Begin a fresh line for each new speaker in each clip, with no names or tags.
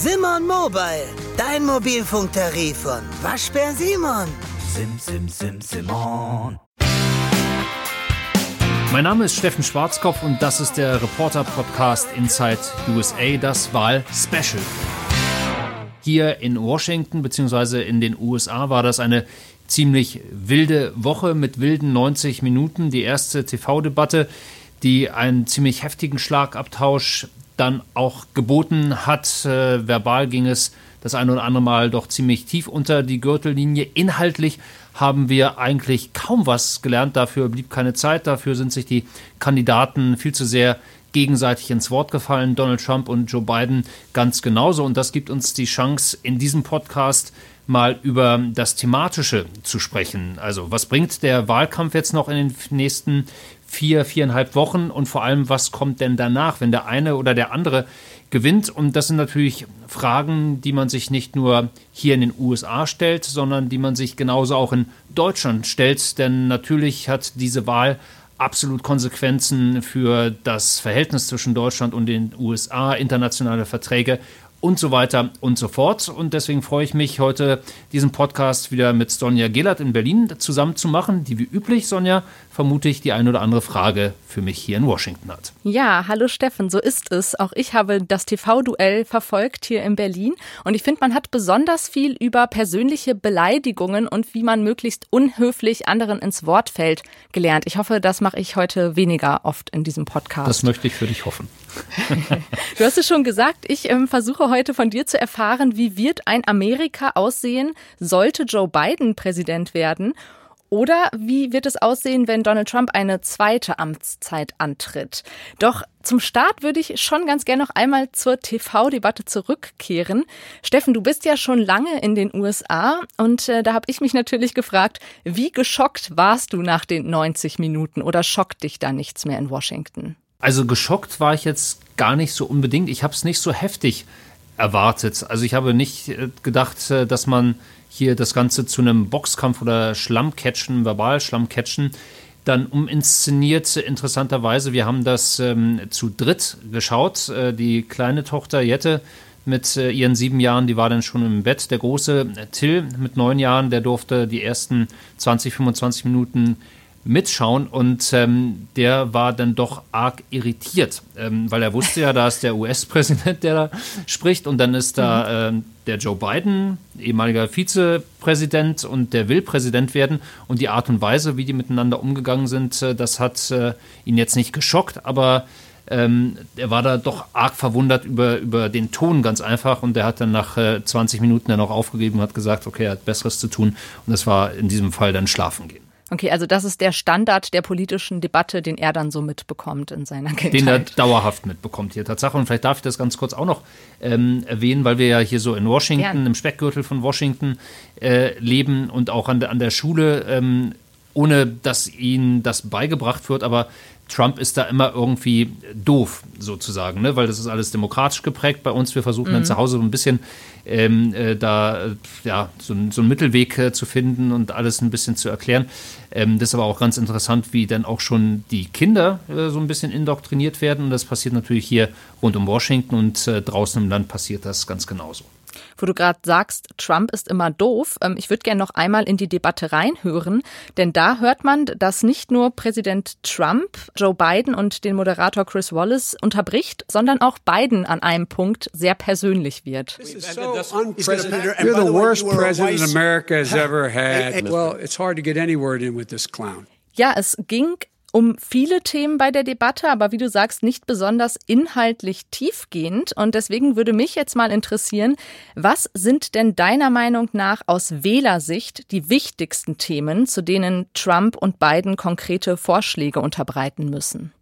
Simon Mobile, dein Mobilfunktarif von Waschbär Simon.
Sim, sim, sim, Simon.
Mein Name ist Steffen Schwarzkopf und das ist der Reporter-Podcast Inside USA, das Wahl-Special. Hier in Washington bzw. in den USA war das eine ziemlich wilde Woche mit wilden 90 Minuten. Die erste TV-Debatte, die einen ziemlich heftigen Schlagabtausch dann auch geboten hat. Äh, verbal ging es das eine oder andere Mal doch ziemlich tief unter die Gürtellinie. Inhaltlich haben wir eigentlich kaum was gelernt. Dafür blieb keine Zeit. Dafür sind sich die Kandidaten viel zu sehr gegenseitig ins Wort gefallen. Donald Trump und Joe Biden ganz genauso. Und das gibt uns die Chance, in diesem Podcast mal über das Thematische zu sprechen. Also was bringt der Wahlkampf jetzt noch in den nächsten vier, viereinhalb Wochen und vor allem, was kommt denn danach, wenn der eine oder der andere gewinnt? Und das sind natürlich Fragen, die man sich nicht nur hier in den USA stellt, sondern die man sich genauso auch in Deutschland stellt. Denn natürlich hat diese Wahl absolut Konsequenzen für das Verhältnis zwischen Deutschland und den USA, internationale Verträge und so weiter und so fort. Und deswegen freue ich mich, heute diesen Podcast wieder mit Sonja Gelert in Berlin zusammen zu machen, die wie üblich, Sonja, vermute ich, die eine oder andere Frage für mich hier in Washington hat.
Ja, hallo Steffen, so ist es. Auch ich habe das TV-Duell verfolgt hier in Berlin und ich finde, man hat besonders viel über persönliche Beleidigungen und wie man möglichst unhöflich anderen ins Wort fällt gelernt. Ich hoffe, das mache ich heute weniger oft in diesem Podcast.
Das möchte ich für dich hoffen.
du hast es schon gesagt, ich ähm, versuche heute von dir zu erfahren, wie wird ein Amerika aussehen, sollte Joe Biden Präsident werden? Oder wie wird es aussehen, wenn Donald Trump eine zweite Amtszeit antritt? Doch zum Start würde ich schon ganz gerne noch einmal zur TV-Debatte zurückkehren. Steffen, du bist ja schon lange in den USA und äh, da habe ich mich natürlich gefragt, wie geschockt warst du nach den 90 Minuten oder schockt dich da nichts mehr in Washington?
Also geschockt war ich jetzt gar nicht so unbedingt. Ich habe es nicht so heftig erwartet. Also ich habe nicht äh, gedacht, äh, dass man hier das Ganze zu einem Boxkampf oder Schlammcatchen, Verbal-Schlammcatchen, dann uminszeniert. Interessanterweise, wir haben das ähm, zu dritt geschaut. Äh, die kleine Tochter Jette mit äh, ihren sieben Jahren, die war dann schon im Bett. Der große Till mit neun Jahren, der durfte die ersten 20, 25 Minuten mitschauen und ähm, der war dann doch arg irritiert, ähm, weil er wusste ja, da ist der US-Präsident, der da spricht und dann ist da mhm. ähm, der Joe Biden, ehemaliger Vizepräsident und der will Präsident werden und die Art und Weise, wie die miteinander umgegangen sind, äh, das hat äh, ihn jetzt nicht geschockt, aber ähm, er war da doch arg verwundert über, über den Ton ganz einfach und er hat dann nach äh, 20 Minuten dann auch aufgegeben und hat gesagt, okay, er hat Besseres zu tun und das war in diesem Fall dann schlafen gehen.
Okay, also das ist der Standard der politischen Debatte, den er dann so mitbekommt in seiner Kindheit.
Den er dauerhaft mitbekommt hier Tatsache. Und vielleicht darf ich das ganz kurz auch noch ähm, erwähnen, weil wir ja hier so in Washington, Gern. im Speckgürtel von Washington äh, leben und auch an der, an der Schule, ähm, ohne dass ihnen das beigebracht wird, aber Trump ist da immer irgendwie doof, sozusagen, ne? weil das ist alles demokratisch geprägt bei uns. Wir versuchen mhm. dann zu Hause so ein bisschen ähm, äh, da ja, so, so einen Mittelweg äh, zu finden und alles ein bisschen zu erklären. Ähm, das ist aber auch ganz interessant, wie dann auch schon die Kinder äh, so ein bisschen indoktriniert werden. Und das passiert natürlich hier rund um Washington und äh, draußen im Land passiert das ganz genauso
wo du gerade sagst, Trump ist immer doof. Ähm, ich würde gerne noch einmal in die Debatte reinhören, denn da hört man, dass nicht nur Präsident Trump Joe Biden und den Moderator Chris Wallace unterbricht, sondern auch Biden an einem Punkt sehr persönlich wird.
You're the worst president America has ever had. Well, it's hard to get any word in with this clown.
Ja, es ging um viele Themen bei der Debatte, aber wie du sagst, nicht besonders inhaltlich tiefgehend. Und deswegen würde mich jetzt mal interessieren, was sind denn deiner Meinung nach aus Wählersicht die wichtigsten Themen, zu denen Trump und Biden konkrete Vorschläge unterbreiten müssen?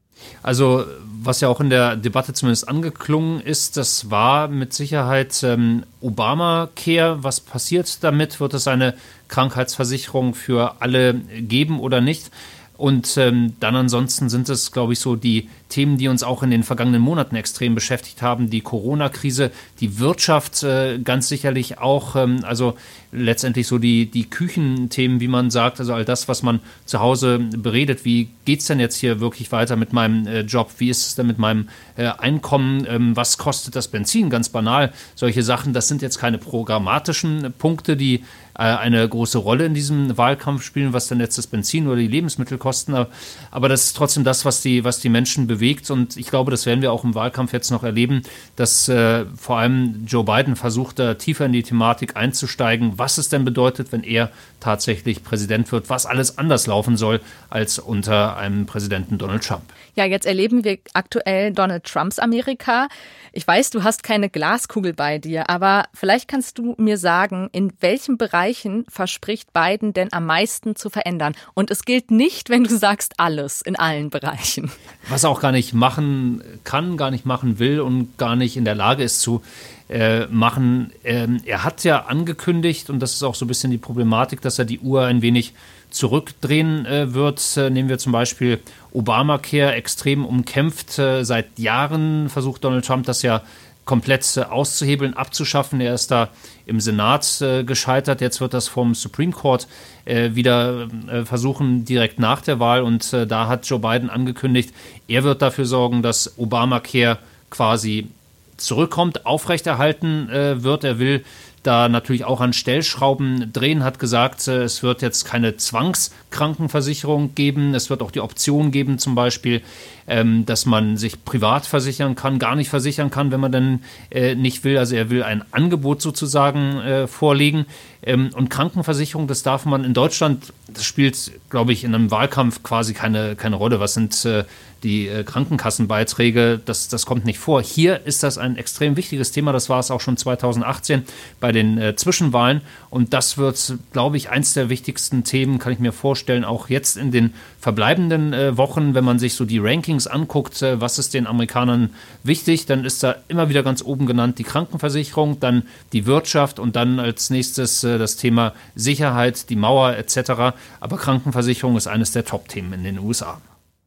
Also, was ja auch in der Debatte zumindest angeklungen ist, das war mit Sicherheit ähm, Obamacare. Was passiert damit? Wird es eine Krankheitsversicherung für alle geben oder nicht? Und ähm, dann ansonsten sind es, glaube ich, so die Themen, die uns auch in den vergangenen Monaten extrem beschäftigt haben. Die Corona-Krise, die Wirtschaft äh, ganz sicherlich auch, ähm, also letztendlich so die, die Küchenthemen, wie man sagt, also all das, was man zu Hause beredet. Wie geht es denn jetzt hier wirklich weiter mit meinem äh, Job? Wie ist es denn mit meinem äh, Einkommen? Ähm, was kostet das Benzin? Ganz banal. Solche Sachen, das sind jetzt keine programmatischen Punkte, die äh, eine große Rolle in diesem Wahlkampf spielen, was dann jetzt das Benzin oder die Lebensmittel kosten. Aber das ist trotzdem das, was die, was die Menschen bewegt. Und ich glaube, das werden wir auch im Wahlkampf jetzt noch erleben, dass äh, vor allem Joe Biden versucht, da tiefer in die Thematik einzusteigen, was es denn bedeutet, wenn er tatsächlich Präsident wird, was alles anders laufen soll als unter einem Präsidenten Donald Trump.
Ja, jetzt erleben wir aktuell Donald Trumps Amerika. Ich weiß, du hast keine Glaskugel bei dir, aber vielleicht kannst du mir sagen, in welchen Bereichen verspricht Biden denn am meisten zu verändern? Und es gilt nicht, wenn du sagst alles in allen Bereichen.
Was er auch gar nicht machen kann, gar nicht machen will und gar nicht in der Lage ist zu äh, machen. Ähm, er hat ja angekündigt, und das ist auch so ein bisschen die Problematik, dass er die Uhr ein wenig zurückdrehen äh, wird. Äh, nehmen wir zum Beispiel Obamacare, extrem umkämpft. Äh, seit Jahren versucht Donald Trump das ja komplett äh, auszuhebeln, abzuschaffen. Er ist da im Senat äh, gescheitert. Jetzt wird das vom Supreme Court wieder versuchen, direkt nach der Wahl. Und da hat Joe Biden angekündigt, er wird dafür sorgen, dass Obamacare quasi zurückkommt, aufrechterhalten äh, wird. Er will da natürlich auch an Stellschrauben drehen, hat gesagt, äh, es wird jetzt keine Zwangskrankenversicherung geben. Es wird auch die Option geben, zum Beispiel, ähm, dass man sich privat versichern kann, gar nicht versichern kann, wenn man dann äh, nicht will. Also er will ein Angebot sozusagen äh, vorlegen. Ähm, und Krankenversicherung, das darf man in Deutschland, das spielt, glaube ich, in einem Wahlkampf quasi keine, keine Rolle. Was sind äh, die äh, Krankenkassenbeiträge? Das, das kommt nicht vor. Hier ist das ein extrem wichtiges Thema. Das war es auch schon 2018 bei den äh, Zwischenwahlen. Und das wird, glaube ich, eins der wichtigsten Themen, kann ich mir vorstellen, auch jetzt in den verbleibenden äh, Wochen, wenn man sich so die Rankings anguckt, äh, was ist den Amerikanern wichtig, dann ist da immer wieder ganz oben genannt die Krankenversicherung, dann die Wirtschaft und dann als nächstes äh, das Thema Sicherheit, die Mauer etc. Aber Krankenversicherung ist eines der Top-Themen in den USA.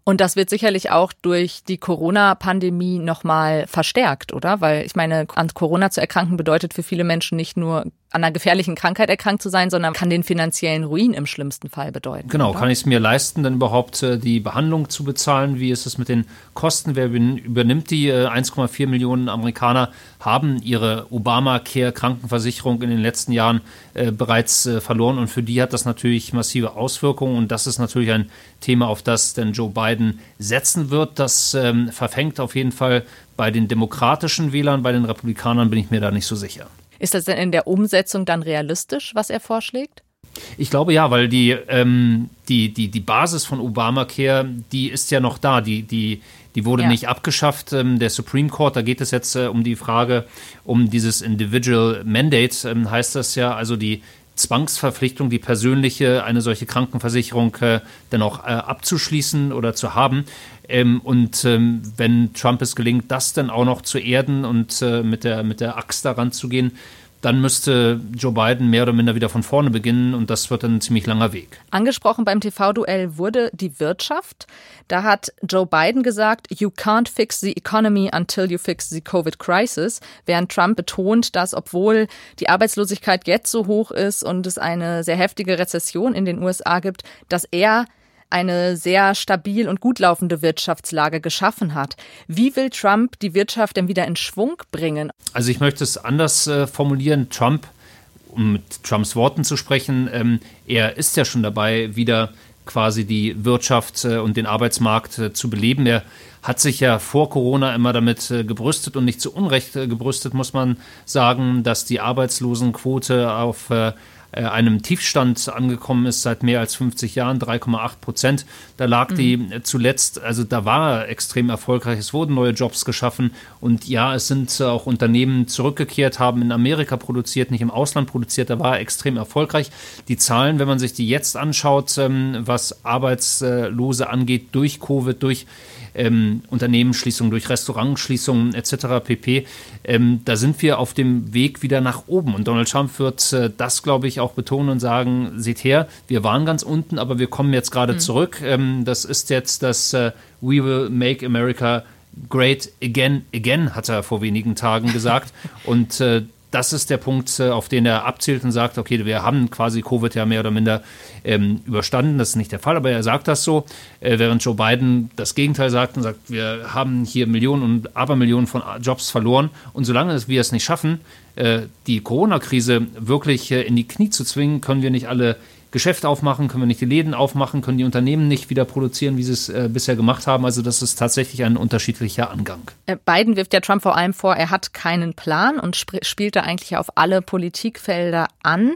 Und das wird sicherlich auch durch die Corona-Pandemie nochmal verstärkt, oder? Weil ich meine, an Corona zu erkranken bedeutet für viele Menschen nicht nur an einer gefährlichen Krankheit erkrankt zu sein, sondern kann den finanziellen Ruin im schlimmsten Fall bedeuten.
Genau, oder? kann ich es mir leisten, dann überhaupt äh, die Behandlung zu bezahlen? Wie ist es mit den Kosten? Wer übernimmt die? 1,4 äh, Millionen Amerikaner haben ihre Obamacare-Krankenversicherung in den letzten Jahren äh, bereits äh, verloren und für die hat das natürlich massive Auswirkungen und das ist natürlich ein Thema, auf das denn Joe Biden setzen wird. Das ähm, verfängt auf jeden Fall bei den demokratischen Wählern, bei den Republikanern bin ich mir da nicht so sicher.
Ist das denn in der Umsetzung dann realistisch, was er vorschlägt?
Ich glaube ja, weil die, ähm, die, die, die Basis von Obamacare, die ist ja noch da. Die, die, die wurde ja. nicht abgeschafft. Ähm, der Supreme Court, da geht es jetzt äh, um die Frage, um dieses Individual Mandate, ähm, heißt das ja, also die Zwangsverpflichtung, die persönliche, eine solche Krankenversicherung äh, dann auch äh, abzuschließen oder zu haben. Ähm, und ähm, wenn Trump es gelingt, das dann auch noch zu erden und äh, mit, der, mit der Axt daran zu gehen, dann müsste Joe Biden mehr oder minder wieder von vorne beginnen und das wird ein ziemlich langer Weg.
Angesprochen beim TV-Duell wurde die Wirtschaft. Da hat Joe Biden gesagt, you can't fix the economy until you fix the Covid crisis, während Trump betont, dass obwohl die Arbeitslosigkeit jetzt so hoch ist und es eine sehr heftige Rezession in den USA gibt, dass er eine sehr stabil und gut laufende Wirtschaftslage geschaffen hat. Wie will Trump die Wirtschaft denn wieder in Schwung bringen?
Also ich möchte es anders äh, formulieren. Trump, um mit Trumps Worten zu sprechen, ähm, er ist ja schon dabei, wieder quasi die Wirtschaft äh, und den Arbeitsmarkt äh, zu beleben. Er hat sich ja vor Corona immer damit äh, gebrüstet und nicht zu Unrecht gebrüstet, muss man sagen, dass die Arbeitslosenquote auf einem Tiefstand angekommen ist seit mehr als 50 Jahren, 3,8 Prozent. Da lag mhm. die zuletzt, also da war extrem erfolgreich. Es wurden neue Jobs geschaffen und ja, es sind auch Unternehmen zurückgekehrt, haben in Amerika produziert, nicht im Ausland produziert. Da war er extrem erfolgreich. Die Zahlen, wenn man sich die jetzt anschaut, ähm, was Arbeitslose angeht, durch Covid, durch ähm, Unternehmensschließungen, durch Restaurantschließungen etc. pp. Ähm, da sind wir auf dem Weg wieder nach oben. Und Donald Trump wird äh, das, glaube ich, auch betonen und sagen, seht her, wir waren ganz unten, aber wir kommen jetzt gerade mhm. zurück. Ähm, das ist jetzt das äh, We will make America great again, again, hat er vor wenigen Tagen gesagt. Und äh, das ist der Punkt, äh, auf den er abzielt und sagt, okay, wir haben quasi Covid ja mehr oder minder ähm, überstanden. Das ist nicht der Fall, aber er sagt das so, äh, während Joe Biden das Gegenteil sagt und sagt, wir haben hier Millionen und Abermillionen von Jobs verloren. Und solange wir es nicht schaffen, äh, die Corona-Krise wirklich äh, in die Knie zu zwingen, können wir nicht alle Geschäft aufmachen, können wir nicht die Läden aufmachen, können die Unternehmen nicht wieder produzieren, wie sie es äh, bisher gemacht haben. Also das ist tatsächlich ein unterschiedlicher Angang.
Äh, Biden wirft ja Trump vor allem vor, er hat keinen Plan und spielt da eigentlich auf alle Politikfelder an.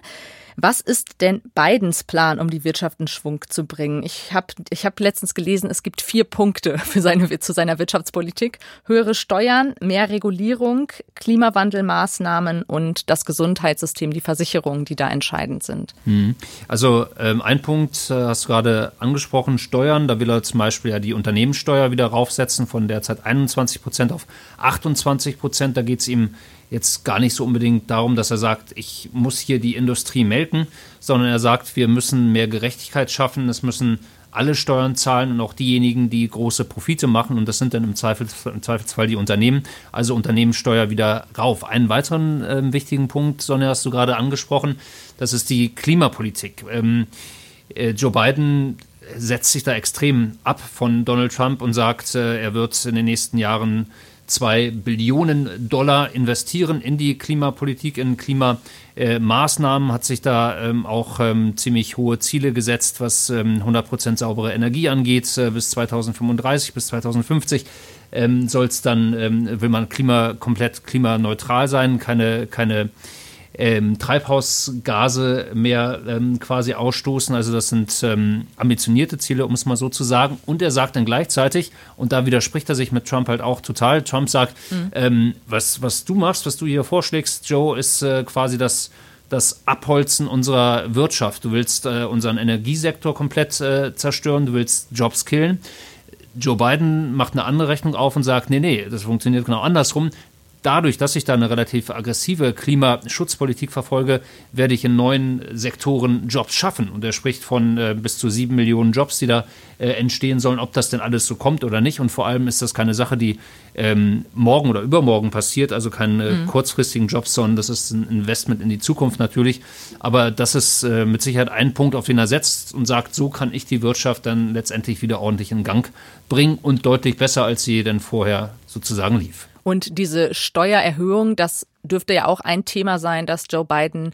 Was ist denn Bidens Plan, um die Wirtschaft in Schwung zu bringen? Ich habe ich hab letztens gelesen, es gibt vier Punkte für seine, zu seiner Wirtschaftspolitik. Höhere Steuern, mehr Regulierung, Klimawandelmaßnahmen und das Gesundheitssystem, die Versicherungen, die da entscheidend sind.
Hm. Also ähm, ein Punkt äh, hast du gerade angesprochen, Steuern. Da will er zum Beispiel ja die Unternehmenssteuer wieder raufsetzen von derzeit 21 Prozent auf 28 Prozent. Da geht es ihm jetzt gar nicht so unbedingt darum, dass er sagt, ich muss hier die Industrie melken, sondern er sagt, wir müssen mehr Gerechtigkeit schaffen, es müssen alle Steuern zahlen und auch diejenigen, die große Profite machen. Und das sind dann im, Zweifelsfall, im Zweifelsfall die Unternehmen. Also Unternehmenssteuer wieder rauf. Einen weiteren äh, wichtigen Punkt, Sonja, hast du gerade angesprochen, das ist die Klimapolitik. Ähm, äh, Joe Biden setzt sich da extrem ab von Donald Trump und sagt, äh, er wird in den nächsten Jahren zwei Billionen Dollar investieren in die Klimapolitik, in Klimamaßnahmen, hat sich da ähm, auch ähm, ziemlich hohe Ziele gesetzt, was ähm, 100% saubere Energie angeht, äh, bis 2035, bis 2050. Ähm, soll es dann, ähm, will man Klima komplett klimaneutral sein, keine, keine ähm, Treibhausgase mehr ähm, quasi ausstoßen. Also das sind ähm, ambitionierte Ziele, um es mal so zu sagen. Und er sagt dann gleichzeitig, und da widerspricht er sich mit Trump halt auch total, Trump sagt, mhm. was, was du machst, was du hier vorschlägst, Joe, ist äh, quasi das das Abholzen unserer Wirtschaft. Du willst äh, unseren Energiesektor komplett äh, zerstören, du willst Jobs killen. Joe Biden macht eine andere Rechnung auf und sagt, nee, nee, das funktioniert genau andersrum dadurch, dass ich da eine relativ aggressive Klimaschutzpolitik verfolge, werde ich in neuen Sektoren Jobs schaffen. Und er spricht von äh, bis zu sieben Millionen Jobs, die da äh, entstehen sollen, ob das denn alles so kommt oder nicht. Und vor allem ist das keine Sache, die ähm, morgen oder übermorgen passiert, also keine mhm. kurzfristigen Jobs, sondern das ist ein Investment in die Zukunft natürlich. Aber das ist äh, mit Sicherheit ein Punkt, auf den er setzt und sagt, so kann ich die Wirtschaft dann letztendlich wieder ordentlich in Gang bringen und deutlich besser, als sie denn vorher sozusagen lief.
Und diese Steuererhöhung, das dürfte ja auch ein Thema sein, das Joe Biden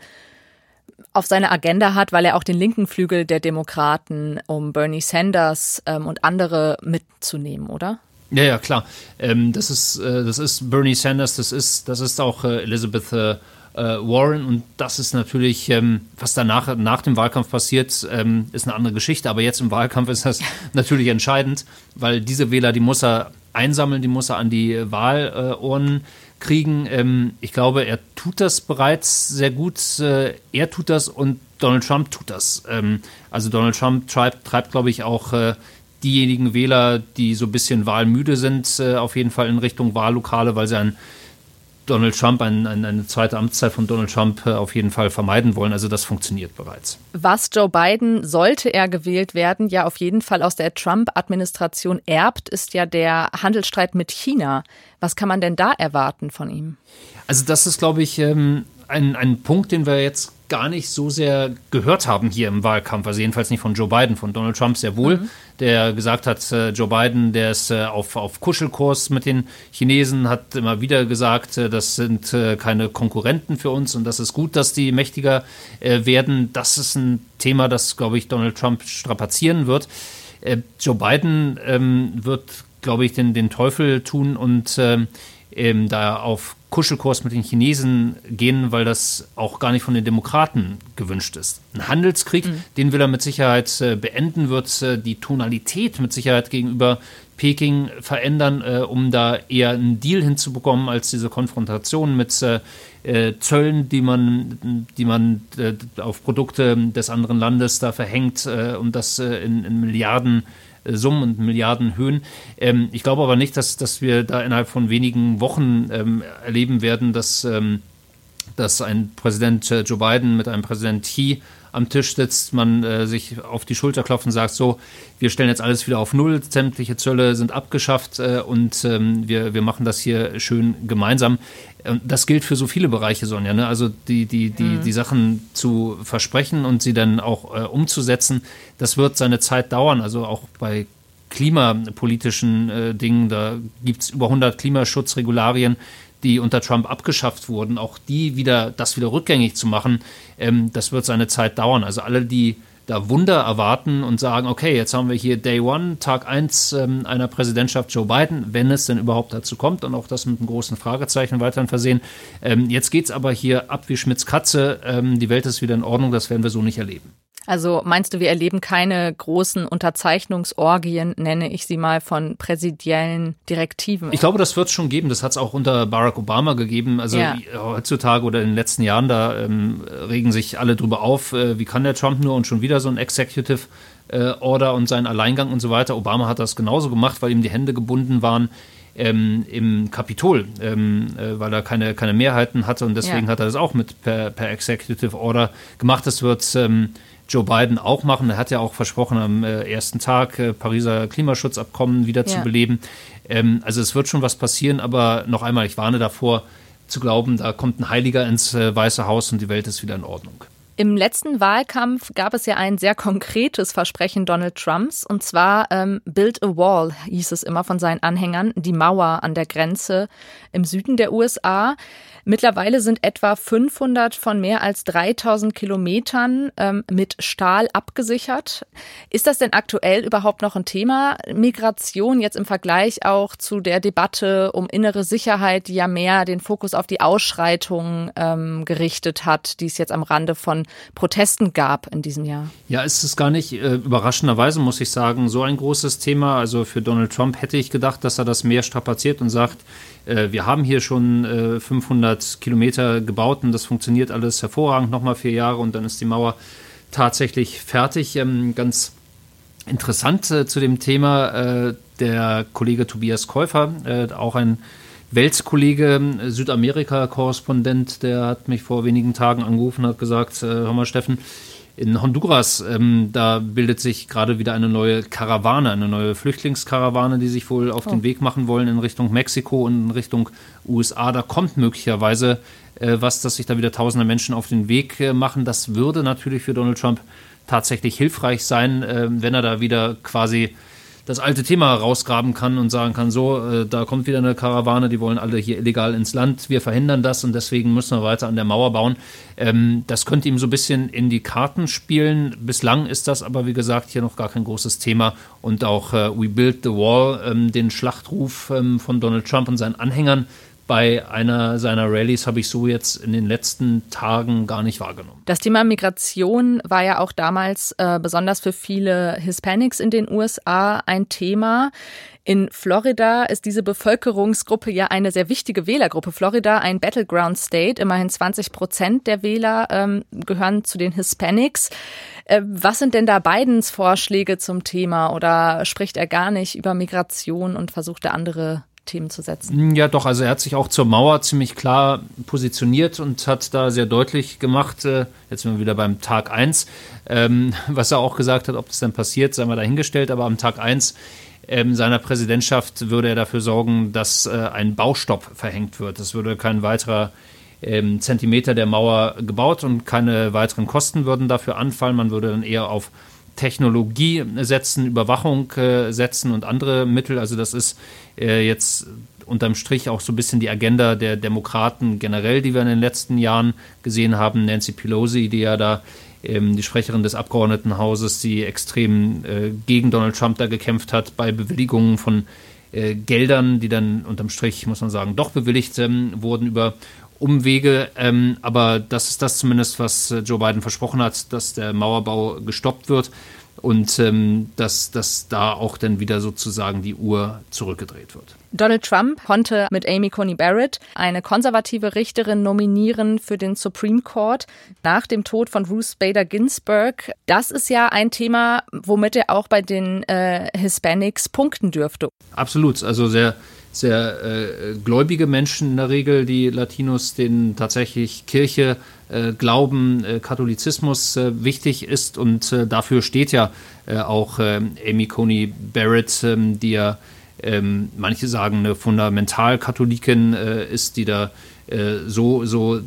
auf seiner Agenda hat, weil er auch den linken Flügel der Demokraten um Bernie Sanders ähm, und andere mitzunehmen, oder?
Ja, ja, klar. Ähm, das, ist, äh, das ist Bernie Sanders, das ist, das ist auch äh, Elizabeth äh, äh Warren und das ist natürlich, ähm, was danach nach dem Wahlkampf passiert, ähm, ist eine andere Geschichte. Aber jetzt im Wahlkampf ist das natürlich entscheidend, weil diese Wähler, die muss er einsammeln, die muss er an die Wahlurnen kriegen. Ähm, ich glaube, er tut das bereits sehr gut. Äh, er tut das und Donald Trump tut das. Ähm, also Donald Trump treibt, treibt glaube ich, auch äh, diejenigen Wähler, die so ein bisschen wahlmüde sind, äh, auf jeden Fall in Richtung Wahllokale, weil sie ein Donald Trump, ein, ein, eine zweite Amtszeit von Donald Trump äh, auf jeden Fall vermeiden wollen. Also das funktioniert bereits.
Was Joe Biden, sollte er gewählt werden, ja auf jeden Fall aus der Trump-Administration erbt, ist ja der Handelsstreit mit China. Was kann man denn da erwarten von ihm?
Also das ist, glaube ich, ähm, ein, ein Punkt, den wir jetzt gar nicht so sehr gehört haben hier im Wahlkampf. Also jedenfalls nicht von Joe Biden, von Donald Trump sehr wohl, mhm. der gesagt hat, äh, Joe Biden, der ist äh, auf, auf Kuschelkurs mit den Chinesen, hat immer wieder gesagt, äh, das sind keine Konkurrenten für uns und das ist gut, dass die mächtiger werden. Das ist ein Thema, das, glaube ich, Donald Trump strapazieren wird. Joe Biden ähm, wird, glaube ich, den, den Teufel tun und ähm, ähm, da auf Kuschelkurs mit den Chinesen gehen, weil das auch gar nicht von den Demokraten gewünscht ist. Ein Handelskrieg, mhm. den will er mit Sicherheit äh, beenden, wird äh, die Tonalität mit Sicherheit gegenüber Peking verändern, äh, um da eher einen Deal hinzubekommen, als diese Konfrontation mit äh, Zöllen, die man, die man auf Produkte des anderen Landes da verhängt, um das in, in Milliarden äh, Summen und Milliardenhöhen. Ähm, ich glaube aber nicht, dass, dass wir da innerhalb von wenigen Wochen ähm, erleben werden, dass, ähm, dass ein Präsident äh, Joe Biden mit einem Präsident Xi am Tisch sitzt, man äh, sich auf die Schulter klopft und sagt, so, wir stellen jetzt alles wieder auf Null, sämtliche Zölle sind abgeschafft äh, und ähm, wir, wir machen das hier schön gemeinsam. Und das gilt für so viele Bereiche, Sonja. Ne? Also die, die, die, mhm. die Sachen zu versprechen und sie dann auch äh, umzusetzen, das wird seine Zeit dauern. Also auch bei klimapolitischen äh, Dingen, da gibt es über 100 Klimaschutzregularien, die unter Trump abgeschafft wurden, auch die wieder, das wieder rückgängig zu machen, ähm, das wird seine Zeit dauern. Also alle, die da Wunder erwarten und sagen, okay, jetzt haben wir hier Day One, Tag 1 ähm, einer Präsidentschaft Joe Biden, wenn es denn überhaupt dazu kommt und auch das mit einem großen Fragezeichen weiterhin versehen. Ähm, jetzt geht es aber hier ab wie Schmitz Katze, ähm, die Welt ist wieder in Ordnung, das werden wir so nicht erleben.
Also meinst du, wir erleben keine großen Unterzeichnungsorgien, nenne ich sie mal, von präsidiellen Direktiven?
Ich glaube, das wird es schon geben. Das hat es auch unter Barack Obama gegeben. Also ja. heutzutage oder in den letzten Jahren, da ähm, regen sich alle drüber auf, äh, wie kann der Trump nur und schon wieder so ein Executive äh, Order und seinen Alleingang und so weiter. Obama hat das genauso gemacht, weil ihm die Hände gebunden waren. Ähm, im Kapitol, ähm, äh, weil er keine, keine Mehrheiten hatte und deswegen ja. hat er das auch mit per, per Executive Order gemacht. Das wird ähm, Joe Biden auch machen. Er hat ja auch versprochen, am äh, ersten Tag äh, Pariser Klimaschutzabkommen wieder ja. zu beleben. Ähm, also es wird schon was passieren, aber noch einmal, ich warne davor, zu glauben, da kommt ein Heiliger ins äh, Weiße Haus und die Welt ist wieder in Ordnung.
Im letzten Wahlkampf gab es ja ein sehr konkretes Versprechen Donald Trumps, und zwar ähm, Build a Wall, hieß es immer von seinen Anhängern, die Mauer an der Grenze im Süden der USA. Mittlerweile sind etwa 500 von mehr als 3000 Kilometern ähm, mit Stahl abgesichert. Ist das denn aktuell überhaupt noch ein Thema? Migration jetzt im Vergleich auch zu der Debatte um innere Sicherheit, die ja mehr den Fokus auf die Ausschreitungen ähm, gerichtet hat, die es jetzt am Rande von Protesten gab in diesem Jahr.
Ja, ist es gar nicht äh, überraschenderweise, muss ich sagen, so ein großes Thema. Also für Donald Trump hätte ich gedacht, dass er das mehr strapaziert und sagt, äh, wir haben hier schon äh, 500 Kilometer gebaut und das funktioniert alles hervorragend, nochmal vier Jahre und dann ist die Mauer tatsächlich fertig. Ähm, ganz interessant äh, zu dem Thema, äh, der Kollege Tobias Käufer, äh, auch ein Weltkollege, Südamerika-Korrespondent, der hat mich vor wenigen Tagen angerufen und hat gesagt, hör mal Steffen, in Honduras, ähm, da bildet sich gerade wieder eine neue Karawane, eine neue Flüchtlingskarawane, die sich wohl auf oh. den Weg machen wollen in Richtung Mexiko und in Richtung USA. Da kommt möglicherweise äh, was, dass sich da wieder tausende Menschen auf den Weg äh, machen. Das würde natürlich für Donald Trump tatsächlich hilfreich sein, äh, wenn er da wieder quasi das alte Thema rausgraben kann und sagen kann, so, äh, da kommt wieder eine Karawane, die wollen alle hier illegal ins Land, wir verhindern das und deswegen müssen wir weiter an der Mauer bauen. Ähm, das könnte ihm so ein bisschen in die Karten spielen. Bislang ist das aber, wie gesagt, hier noch gar kein großes Thema und auch äh, We Build the Wall, ähm, den Schlachtruf ähm, von Donald Trump und seinen Anhängern, bei einer seiner Rallyes habe ich so jetzt in den letzten Tagen gar nicht wahrgenommen.
Das Thema Migration war ja auch damals äh, besonders für viele Hispanics in den USA ein Thema. In Florida ist diese Bevölkerungsgruppe ja eine sehr wichtige Wählergruppe. Florida, ein Battleground State, immerhin 20 Prozent der Wähler ähm, gehören zu den Hispanics. Äh, was sind denn da Bidens Vorschläge zum Thema oder spricht er gar nicht über Migration und versucht er andere Themen zu setzen.
Ja, doch, also er hat sich auch zur Mauer ziemlich klar positioniert und hat da sehr deutlich gemacht, äh, jetzt sind wir wieder beim Tag 1, ähm, was er auch gesagt hat, ob das dann passiert, sei mal dahingestellt, aber am Tag 1 ähm, seiner Präsidentschaft würde er dafür sorgen, dass äh, ein Baustopp verhängt wird. Es würde kein weiterer ähm, Zentimeter der Mauer gebaut und keine weiteren Kosten würden dafür anfallen. Man würde dann eher auf Technologie setzen, Überwachung äh, setzen und andere Mittel. Also das ist äh, jetzt unterm Strich auch so ein bisschen die Agenda der Demokraten generell, die wir in den letzten Jahren gesehen haben. Nancy Pelosi, die ja da ähm, die Sprecherin des Abgeordnetenhauses, die extrem äh, gegen Donald Trump da gekämpft hat bei Bewilligungen von Geldern, die dann unterm Strich, muss man sagen, doch bewilligt ähm, wurden über Umwege. Ähm, aber das ist das zumindest, was äh, Joe Biden versprochen hat, dass der Mauerbau gestoppt wird. und ähm, dass, dass da auch dann wieder sozusagen die Uhr zurückgedreht wird.
Donald Trump konnte mit Amy Coney Barrett eine konservative Richterin nominieren für den Supreme Court nach dem Tod von Ruth Bader Ginsburg. Das ist ja ein Thema, womit er auch bei den äh, Hispanics punkten dürfte.
Absolut, also sehr sehr äh, gläubige Menschen in der Regel, die Latinos, denen tatsächlich Kirche, äh, Glauben, äh, Katholizismus äh, wichtig ist und äh, dafür steht ja äh, auch Amy Coney Barrett, ähm, die ja ähm, manche sagen eine Fundamentalkatholikin ist, die da so, so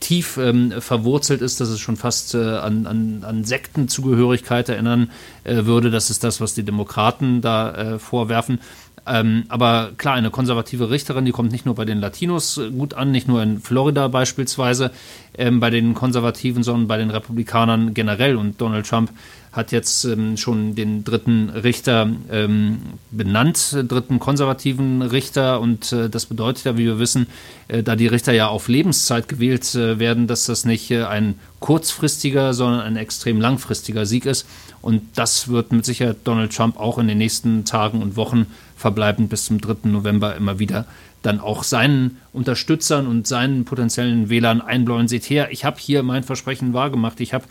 tief ähm, verwurzelt ist, dass es schon fast äh, an, an, an Sektenzugehörigkeit erinnern äh, würde. Das ist das, was die Demokraten da äh, vorwerfen. Ähm, aber klar, eine konservative Richterin, die kommt nicht nur bei den Latinos äh, gut an, nicht nur in Florida beispielsweise, ähm, bei den Konservativen, sondern bei den Republikanern generell. Und Donald Trump hat jetzt ähm, schon den dritten Richter ähm, benannt, dritten konservativen Richter. Und äh, das bedeutet ja, wie wir wissen, äh, da die Richter ja auf Lebenszeit gewählt äh, werden, dass das nicht äh, ein kurzfristiger, sondern ein extrem langfristiger Sieg ist. Und das wird mit Sicherheit Donald Trump auch in den nächsten Tagen und Wochen verbleibend bis zum 3. November immer wieder dann auch seinen Unterstützern und seinen potenziellen Wählern einbläuen. Seht her, ich habe hier mein Versprechen wahrgemacht. Ich habe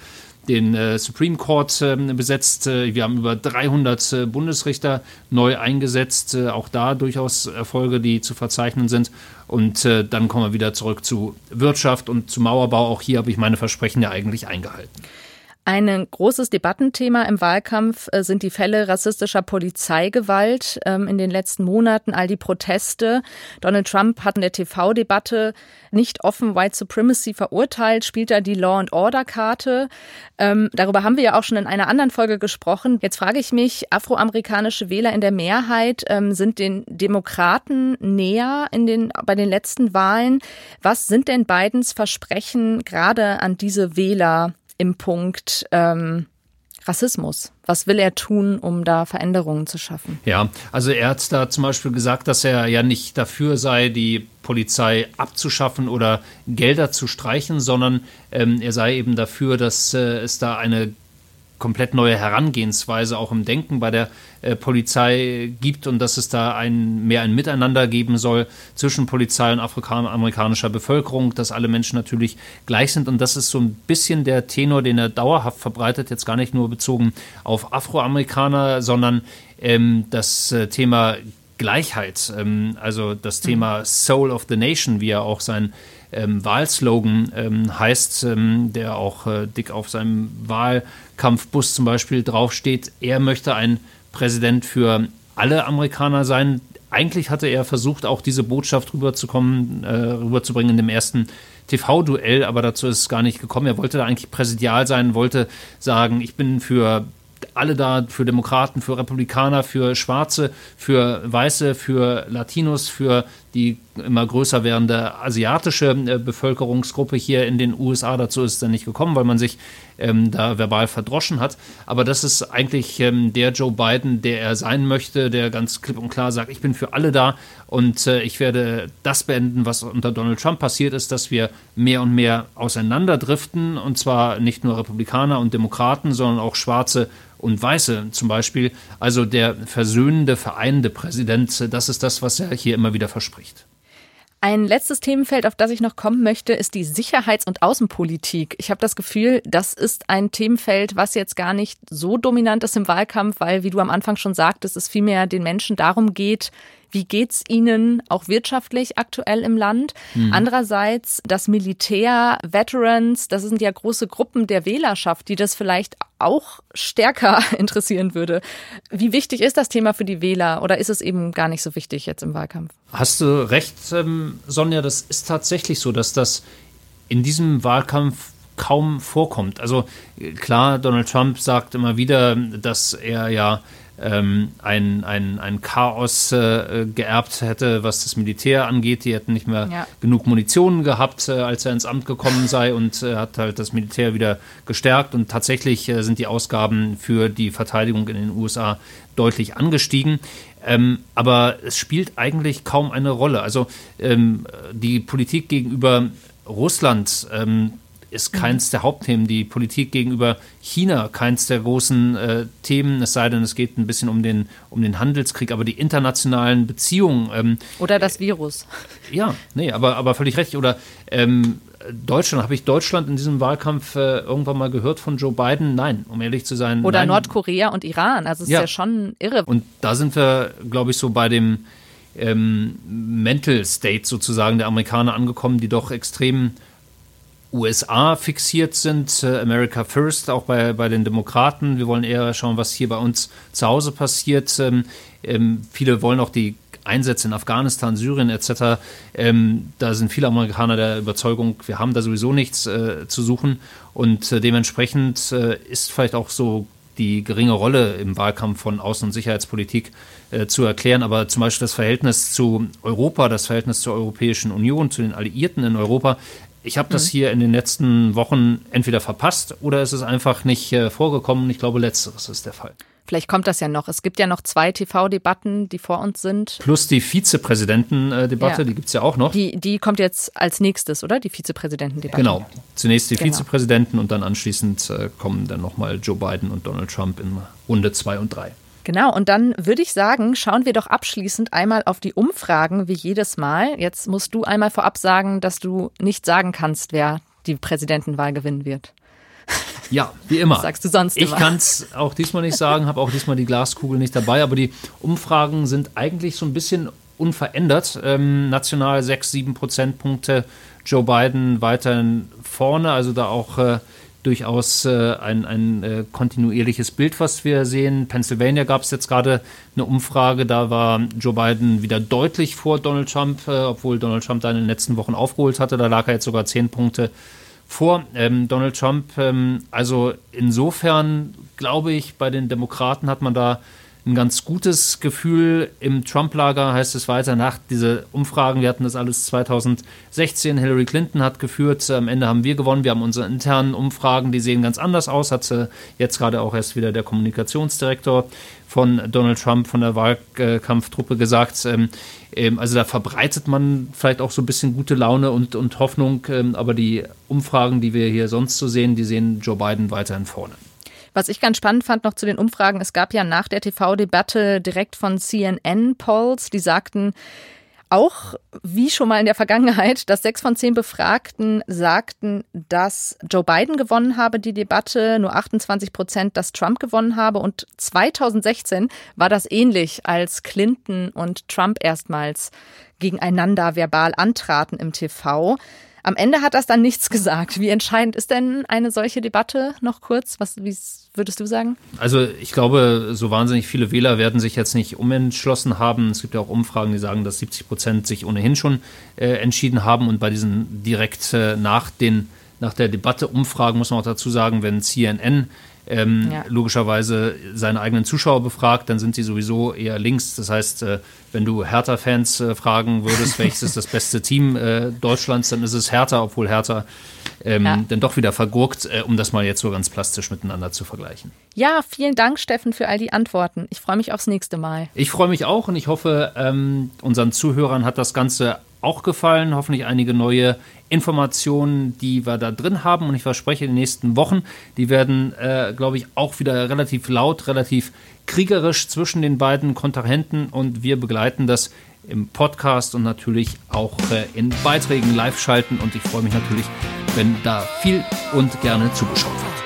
den äh, Supreme Court äh, besetzt. Wir haben über 300 äh, Bundesrichter neu eingesetzt. Äh, auch da durchaus Erfolge, die zu verzeichnen sind. Und äh, dann kommen wir wieder zurück zu Wirtschaft und zu Mauerbau. Auch hier habe ich meine Versprechen ja eigentlich eingehalten.
Ein großes Debattenthema im Wahlkampf äh, sind die Fälle rassistischer Polizeigewalt ähm, in den letzten Monaten, all die Proteste. Donald Trump hat in der TV-Debatte nicht offen White Supremacy verurteilt, spielt da die Law and Order Karte. Ähm, darüber haben wir ja auch schon in einer anderen Folge gesprochen. Jetzt frage ich mich, afroamerikanische Wähler in der Mehrheit ähm, sind den Demokraten näher in den, bei den letzten Wahlen. Was sind denn Bidens Versprechen gerade an diese Wähler? Im Punkt ähm, Rassismus? Was will er tun, um da Veränderungen zu schaffen?
Ja, also er hat da zum Beispiel gesagt, dass er ja nicht dafür sei, die Polizei abzuschaffen oder Gelder zu streichen, sondern ähm, er sei eben dafür, dass äh, es da eine komplett neue Herangehensweise auch im Denken bei der äh, Polizei gibt und dass es da ein, mehr ein Miteinander geben soll zwischen Polizei und afrikanischer Bevölkerung, dass alle Menschen natürlich gleich sind. Und das ist so ein bisschen der Tenor, den er dauerhaft verbreitet, jetzt gar nicht nur bezogen auf Afroamerikaner, sondern ähm, das äh, Thema Gleichheit, ähm, also das. Thema Soul of the Nation, wie er auch sein ähm, Wahlslogan ähm, heißt, ähm, der auch äh, dick auf seinem Wahlkampfbus zum Beispiel draufsteht. Er möchte ein Präsident für alle Amerikaner sein. Eigentlich hatte er versucht, auch diese Botschaft rüberzukommen, äh, rüberzubringen in dem ersten TV-Duell, aber dazu ist es gar nicht gekommen. Er wollte da eigentlich präsidial sein, wollte sagen, ich bin für alle da für Demokraten, für Republikaner, für Schwarze, für Weiße, für Latinos, für die immer größer werdende asiatische äh, Bevölkerungsgruppe hier in den USA. Dazu ist es dann nicht gekommen, weil man sich ähm, da verbal verdroschen hat. Aber das ist eigentlich ähm, der Joe Biden, der er sein möchte, der ganz klipp und klar sagt, ich bin für alle da und äh, ich werde das beenden, was unter Donald Trump passiert ist, dass wir mehr und mehr auseinanderdriften und zwar nicht nur Republikaner und Demokraten, sondern auch Schwarze und Weiße zum Beispiel. Also der versöhnende, vereinende Präsident, das ist das, was er hier immer wieder verspricht.
Ein letztes Themenfeld, auf das ich noch kommen möchte, ist die Sicherheits- und Außenpolitik. Ich habe das Gefühl, das ist ein Themenfeld, was jetzt gar nicht so dominant ist im Wahlkampf, weil, wie du am Anfang schon sagtest, es vielmehr den Menschen darum geht, wie geht's ihnen auch wirtschaftlich aktuell im Land? Mhm. Andererseits das Militär, Veterans, das sind ja große Gruppen der Wählerschaft, die das vielleicht auch stärker interessieren würde. Wie wichtig ist das Thema für die Wähler oder ist es eben gar nicht so wichtig jetzt im Wahlkampf?
Hast du recht, ähm, Sonja, das ist tatsächlich so, dass das in diesem Wahlkampf kaum vorkommt. Also klar, Donald Trump sagt immer wieder, dass er ja ähm, ein, ein, ein Chaos äh, geerbt hätte, was das Militär angeht. Die hätten nicht mehr ja. genug Munition gehabt, äh, als er ins Amt gekommen sei und äh, hat halt das Militär wieder gestärkt. Und tatsächlich äh, sind die Ausgaben für die Verteidigung in den USA deutlich angestiegen. Ähm, aber es spielt eigentlich kaum eine Rolle. Also ähm, die Politik gegenüber Russland ähm, ist keins der Hauptthemen. Die Politik gegenüber China keins der großen äh, Themen, es sei denn, es geht ein bisschen um den, um den Handelskrieg, aber die internationalen Beziehungen. Ähm,
Oder das Virus.
Ja, nee, aber, aber völlig recht. Oder ähm, Deutschland, habe ich Deutschland in diesem Wahlkampf äh, irgendwann mal gehört von Joe Biden? Nein, um ehrlich zu sein.
Oder
nein.
Nordkorea und Iran. Also es ja. ist ja schon irre.
Und da sind wir, glaube ich, so bei dem ähm, Mental State sozusagen der Amerikaner angekommen, die doch extrem USA fixiert sind, äh, America First, auch bei, bei den Demokraten. Wir wollen eher schauen, was hier bei uns zu Hause passiert. Ähm, ähm, viele wollen auch die Einsätze in Afghanistan, Syrien etc. Ähm, da sind viele Amerikaner der Überzeugung, wir haben da sowieso nichts äh, zu suchen. Und äh, dementsprechend äh, ist vielleicht auch so die geringe Rolle im Wahlkampf von Außen- und Sicherheitspolitik äh, zu erklären. Aber zum Beispiel das Verhältnis zu Europa, das Verhältnis zur Europäischen Union, zu den Alliierten in Europa, ich habe das mhm. hier in den letzten Wochen entweder verpasst oder es ist einfach nicht äh, vorgekommen. Ich glaube, letzteres ist der Fall.
Vielleicht kommt das ja noch. Es gibt ja noch zwei TV-Debatten, die vor uns sind.
Plus die Vizepräsidentendebatte, ja. die gibt es ja auch noch.
Die, die kommt jetzt als nächstes, oder? Die Vizepräsidentendebatte.
Genau. Zunächst die genau. Vizepräsidenten und dann anschließend äh, kommen dann nochmal Joe Biden und Donald Trump in Runde 2 und 3.
Genau, und dann würde ich sagen, schauen wir doch abschließend einmal auf die Umfragen wie jedes Mal. Jetzt musst du einmal vorab sagen, dass du nicht sagen kannst, wer die Präsidentenwahl gewinnen wird.
Ja, wie immer.
Was sagst du sonst
Ich kann es auch diesmal nicht sagen, habe auch diesmal die Glaskugel nicht dabei, aber die Umfragen sind eigentlich so ein bisschen unverändert. Ähm, national 6, 7 Prozentpunkte, Joe Biden weiterhin vorne, also da auch äh, durchaus äh, ein, ein äh, kontinuierliches Bild, was wir sehen. Pennsylvania gab es jetzt gerade eine Umfrage, da war Joe Biden wieder deutlich vor Donald Trump, äh, obwohl Donald Trump da in den letzten Wochen aufgeholt hatte. Da lag er jetzt sogar zehn Punkte vor ähm, Donald Trump. Ähm, also insofern glaube ich, bei den Demokraten hat man da ein ganz gutes Gefühl. Im Trump-Lager heißt es weiter nach diese Umfragen. Wir hatten das alles 2016. Hillary Clinton hat geführt. Am Ende haben wir gewonnen. Wir haben unsere internen Umfragen, die sehen ganz anders aus. Hat jetzt gerade auch erst wieder der Kommunikationsdirektor von Donald Trump von der Wahlkampftruppe gesagt. Ähm, ähm, also da verbreitet man vielleicht auch so ein bisschen gute Laune und, und Hoffnung. Ähm, aber die Umfragen, die wir hier sonst so sehen, die sehen Joe Biden weiterhin vorne.
Was ich ganz spannend fand noch zu den Umfragen, es gab ja nach der TV-Debatte direkt von CNN Polls, die sagten, auch wie schon mal in der Vergangenheit, dass sechs von zehn Befragten sagten, dass Joe Biden gewonnen habe, die Debatte, nur 28 Prozent, dass Trump gewonnen habe. Und 2016 war das ähnlich, als Clinton und Trump erstmals gegeneinander verbal antraten im TV. Am Ende hat das dann nichts gesagt. Wie entscheidend ist denn eine solche Debatte noch kurz? Was wie würdest du sagen?
Also ich glaube, so wahnsinnig viele Wähler werden sich jetzt nicht umentschlossen haben. Es gibt ja auch Umfragen, die sagen, dass 70 Prozent sich ohnehin schon äh, entschieden haben. Und bei diesen direkt äh, nach den nach der Debatte Umfragen muss man auch dazu sagen, wenn CNN ähm, ja. logischerweise seine eigenen Zuschauer befragt, dann sind sie sowieso eher links. Das heißt, äh, wenn du Hertha-Fans äh, fragen würdest, welches ist das beste Team äh, Deutschlands, dann ist es Hertha, obwohl Hertha ähm, ja. dann doch wieder vergurkt, äh, um das mal jetzt so ganz plastisch miteinander zu vergleichen.
Ja, vielen Dank, Steffen, für all die Antworten. Ich freue mich aufs nächste Mal.
Ich freue mich auch und ich hoffe, ähm, unseren Zuhörern hat das Ganze auch gefallen. Hoffentlich einige neue Informationen, die wir da drin haben. Und ich verspreche, in den nächsten Wochen, die werden, äh, glaube ich, auch wieder relativ laut, relativ kriegerisch zwischen den beiden Kontrahenten. Und wir begleiten das im Podcast und natürlich auch äh, in Beiträgen live schalten. Und ich freue mich natürlich, wenn da viel und gerne zugeschaut wird.